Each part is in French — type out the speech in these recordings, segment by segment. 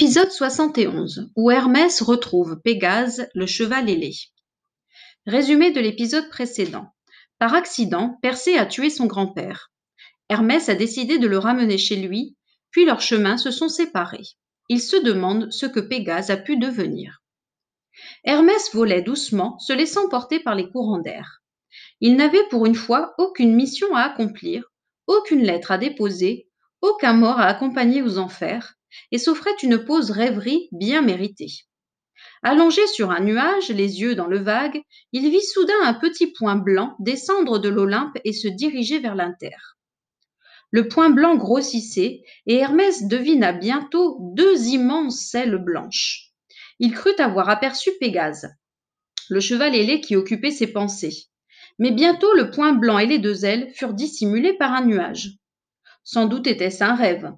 Épisode 71 où Hermès retrouve Pégase, le cheval ailé. Résumé de l'épisode précédent. Par accident, Persée a tué son grand-père. Hermès a décidé de le ramener chez lui, puis leurs chemins se sont séparés. Il se demande ce que Pégase a pu devenir. Hermès volait doucement, se laissant porter par les courants d'air. Il n'avait pour une fois aucune mission à accomplir, aucune lettre à déposer, aucun mort à accompagner aux enfers, et s'offrait une pause rêverie bien méritée. Allongé sur un nuage, les yeux dans le vague, il vit soudain un petit point blanc descendre de l'Olympe et se diriger vers l'Inter. Le point blanc grossissait, et Hermès devina bientôt deux immenses selles blanches. Il crut avoir aperçu Pégase, le cheval ailé qui occupait ses pensées. Mais bientôt le point blanc et les deux ailes furent dissimulés par un nuage. Sans doute était-ce un rêve.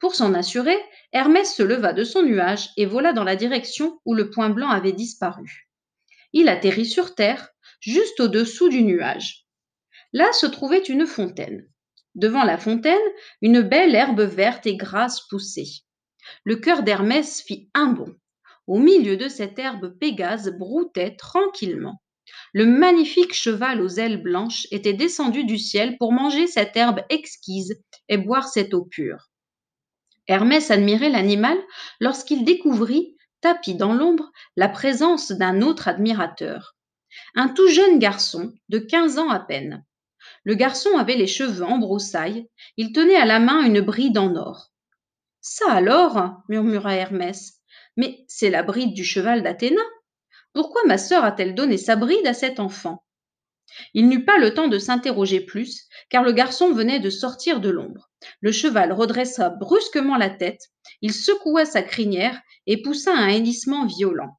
Pour s'en assurer, Hermès se leva de son nuage et vola dans la direction où le point blanc avait disparu. Il atterrit sur terre, juste au-dessous du nuage. Là se trouvait une fontaine. Devant la fontaine, une belle herbe verte et grasse poussait. Le cœur d'Hermès fit un bond. Au milieu de cette herbe, Pégase broutait tranquillement. Le magnifique cheval aux ailes blanches était descendu du ciel pour manger cette herbe exquise et boire cette eau pure. Hermès admirait l'animal lorsqu'il découvrit, tapis dans l'ombre, la présence d'un autre admirateur. Un tout jeune garçon, de quinze ans à peine. Le garçon avait les cheveux en broussailles, il tenait à la main une bride en or. Ça alors murmura Hermès. Mais c'est la bride du cheval d'Athéna. Pourquoi ma sœur a-t-elle donné sa bride à cet enfant? Il n'eut pas le temps de s'interroger plus, car le garçon venait de sortir de l'ombre. Le cheval redressa brusquement la tête, il secoua sa crinière et poussa un hennissement violent.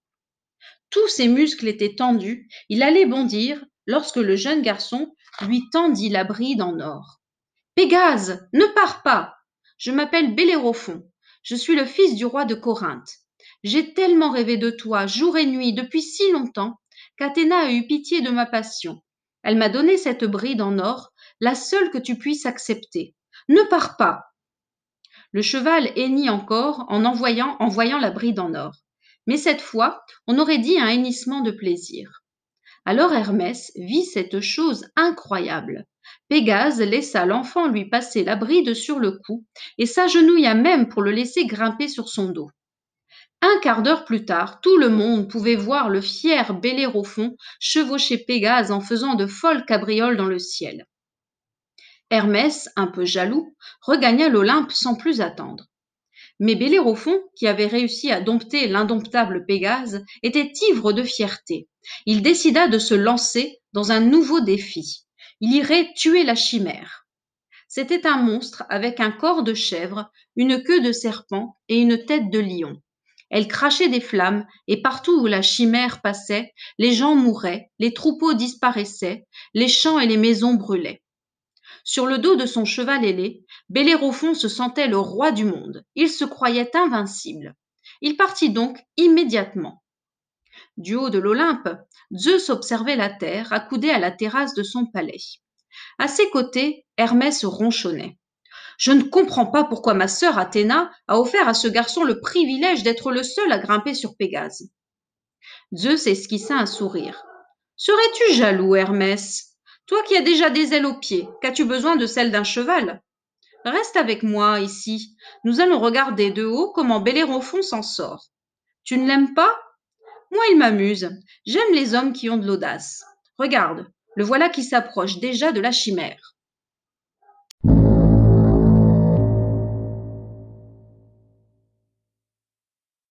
Tous ses muscles étaient tendus, il allait bondir lorsque le jeune garçon lui tendit la bride en or. Pégase, ne pars pas. Je m'appelle Bellérophon. Je suis le fils du roi de Corinthe. J'ai tellement rêvé de toi jour et nuit depuis si longtemps qu'Athéna a eu pitié de ma passion. Elle m'a donné cette bride en or, la seule que tu puisses accepter. Ne pars pas. Le cheval hennit encore en, envoyant, en voyant la bride en or. Mais cette fois, on aurait dit un hennissement de plaisir. Alors Hermès vit cette chose incroyable. Pégase laissa l'enfant lui passer la bride sur le cou et s'agenouilla même pour le laisser grimper sur son dos. Un quart d'heure plus tard, tout le monde pouvait voir le fier Bellérophon chevaucher Pégase en faisant de folles cabrioles dans le ciel. Hermès, un peu jaloux, regagna l'Olympe sans plus attendre. Mais Bellérophon, qui avait réussi à dompter l'indomptable Pégase, était ivre de fierté. Il décida de se lancer dans un nouveau défi. Il irait tuer la chimère. C'était un monstre avec un corps de chèvre, une queue de serpent et une tête de lion. Elle crachait des flammes, et partout où la chimère passait, les gens mouraient, les troupeaux disparaissaient, les champs et les maisons brûlaient. Sur le dos de son cheval ailé, Bellérophon se sentait le roi du monde. Il se croyait invincible. Il partit donc immédiatement. Du haut de l'Olympe, Zeus observait la terre, accoudé à la terrasse de son palais. À ses côtés, Hermès ronchonnait. Je ne comprends pas pourquoi ma sœur Athéna a offert à ce garçon le privilège d'être le seul à grimper sur Pégase. Zeus esquissa un sourire. Serais-tu jaloux, Hermès? Toi qui as déjà des ailes aux pieds, qu'as-tu besoin de celles d'un cheval? Reste avec moi ici. Nous allons regarder de haut comment Bellérophon s'en sort. Tu ne l'aimes pas? Moi, il m'amuse. J'aime les hommes qui ont de l'audace. Regarde, le voilà qui s'approche déjà de la chimère.